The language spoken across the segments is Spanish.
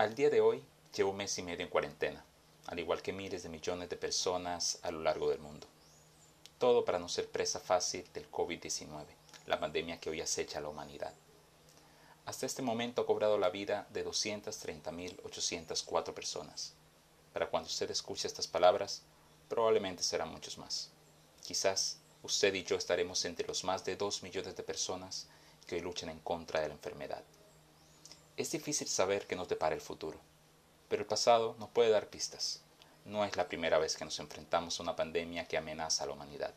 Al día de hoy llevo un mes y medio en cuarentena, al igual que miles de millones de personas a lo largo del mundo. Todo para no ser presa fácil del COVID-19, la pandemia que hoy acecha a la humanidad. Hasta este momento ha cobrado la vida de 230.804 personas. Para cuando usted escuche estas palabras, probablemente serán muchos más. Quizás usted y yo estaremos entre los más de 2 millones de personas que hoy luchan en contra de la enfermedad. Es difícil saber qué nos depara el futuro, pero el pasado nos puede dar pistas. No es la primera vez que nos enfrentamos a una pandemia que amenaza a la humanidad,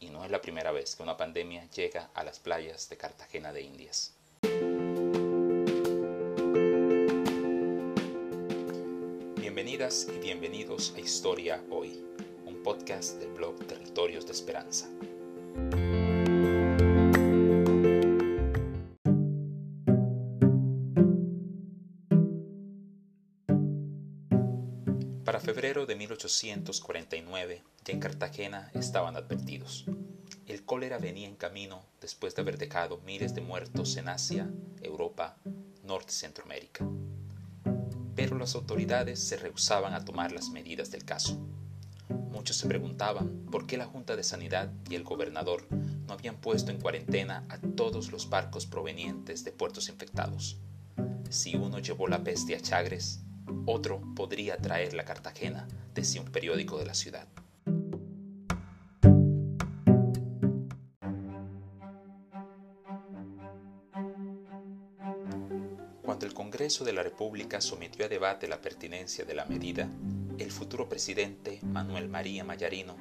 y no es la primera vez que una pandemia llega a las playas de Cartagena de Indias. Bienvenidas y bienvenidos a Historia Hoy, un podcast del blog Territorios de Esperanza. Para febrero de 1849, ya en Cartagena estaban advertidos. El cólera venía en camino después de haber dejado miles de muertos en Asia, Europa, Norte y Centroamérica. Pero las autoridades se rehusaban a tomar las medidas del caso. Muchos se preguntaban por qué la Junta de Sanidad y el gobernador no habían puesto en cuarentena a todos los barcos provenientes de puertos infectados. Si uno llevó la peste a Chagres, otro podría traer la Cartagena, decía un periódico de la ciudad. Cuando el Congreso de la República sometió a debate la pertinencia de la medida, el futuro presidente Manuel María Mayarino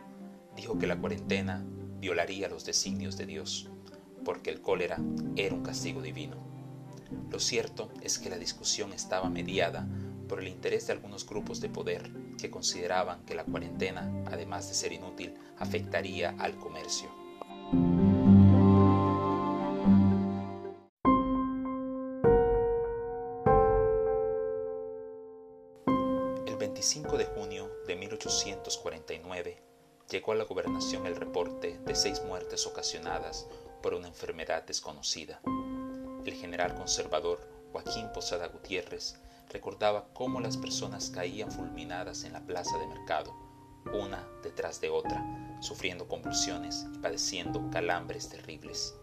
dijo que la cuarentena violaría los designios de Dios, porque el cólera era un castigo divino. Lo cierto es que la discusión estaba mediada por el interés de algunos grupos de poder que consideraban que la cuarentena, además de ser inútil, afectaría al comercio. El 25 de junio de 1849 llegó a la gobernación el reporte de seis muertes ocasionadas por una enfermedad desconocida. El general conservador Joaquín Posada Gutiérrez recordaba cómo las personas caían fulminadas en la plaza de mercado, una detrás de otra, sufriendo convulsiones y padeciendo calambres terribles.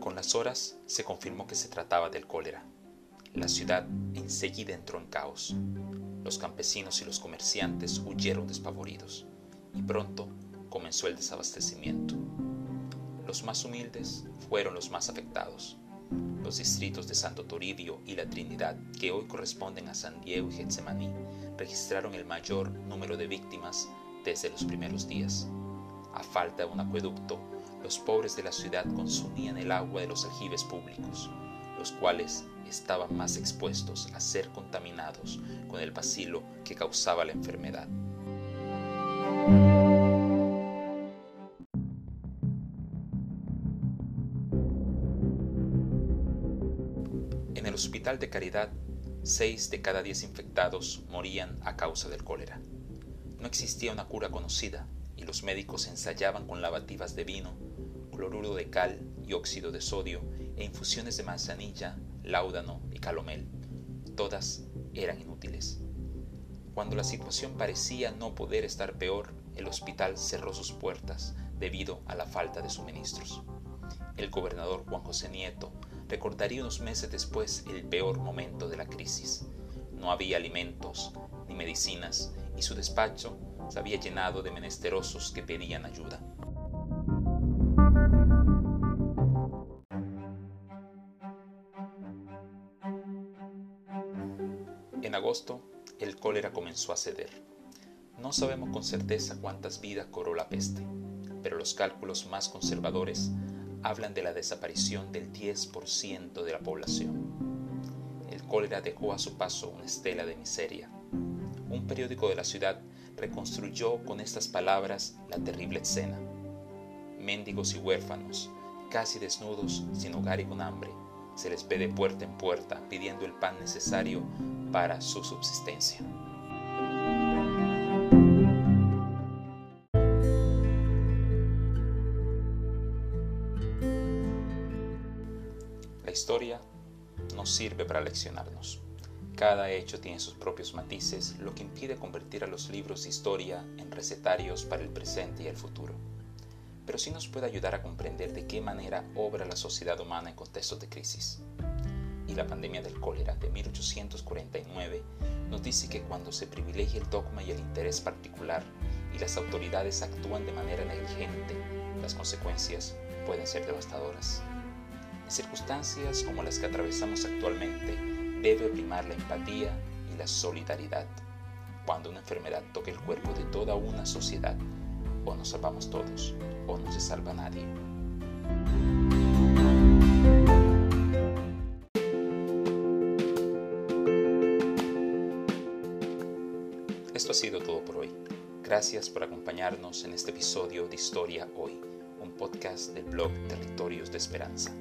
Con las horas se confirmó que se trataba del cólera. La ciudad enseguida entró en caos. Los campesinos y los comerciantes huyeron despavoridos y pronto comenzó el desabastecimiento. Los más humildes fueron los más afectados. Los distritos de Santo Toribio y La Trinidad, que hoy corresponden a San Diego y Getsemaní, registraron el mayor número de víctimas desde los primeros días. A falta de un acueducto, los pobres de la ciudad consumían el agua de los aljibes públicos, los cuales estaban más expuestos a ser contaminados con el bacilo que causaba la enfermedad. De Caridad, seis de cada diez infectados morían a causa del cólera. No existía una cura conocida y los médicos ensayaban con lavativas de vino, cloruro de cal y óxido de sodio e infusiones de manzanilla, láudano y calomel. Todas eran inútiles. Cuando la situación parecía no poder estar peor, el hospital cerró sus puertas debido a la falta de suministros. El gobernador Juan José Nieto recordaría unos meses después el peor momento de la crisis. No había alimentos ni medicinas y su despacho se había llenado de menesterosos que pedían ayuda. En agosto, el cólera comenzó a ceder. No sabemos con certeza cuántas vidas cobró la peste, pero los cálculos más conservadores hablan de la desaparición del 10% de la población. El cólera dejó a su paso una estela de miseria. Un periódico de la ciudad reconstruyó con estas palabras la terrible escena. Mendigos y huérfanos, casi desnudos, sin hogar y con hambre, se les ve de puerta en puerta pidiendo el pan necesario para su subsistencia. Historia nos sirve para leccionarnos. Cada hecho tiene sus propios matices, lo que impide convertir a los libros de historia en recetarios para el presente y el futuro. Pero sí nos puede ayudar a comprender de qué manera obra la sociedad humana en contextos de crisis. Y la pandemia del cólera de 1849 nos dice que cuando se privilegia el dogma y el interés particular y las autoridades actúan de manera negligente, las consecuencias pueden ser devastadoras. En circunstancias como las que atravesamos actualmente, debe primar la empatía y la solidaridad. Cuando una enfermedad toque el cuerpo de toda una sociedad, o nos salvamos todos, o no se salva nadie. Esto ha sido todo por hoy. Gracias por acompañarnos en este episodio de Historia Hoy, un podcast del blog Territorios de Esperanza.